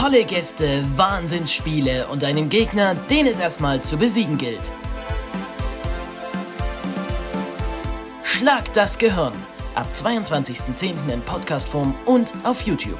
Tolle Gäste, Wahnsinnsspiele und einen Gegner, den es erstmal zu besiegen gilt. Schlag das Gehirn. Ab 22.10. in Podcastform und auf YouTube.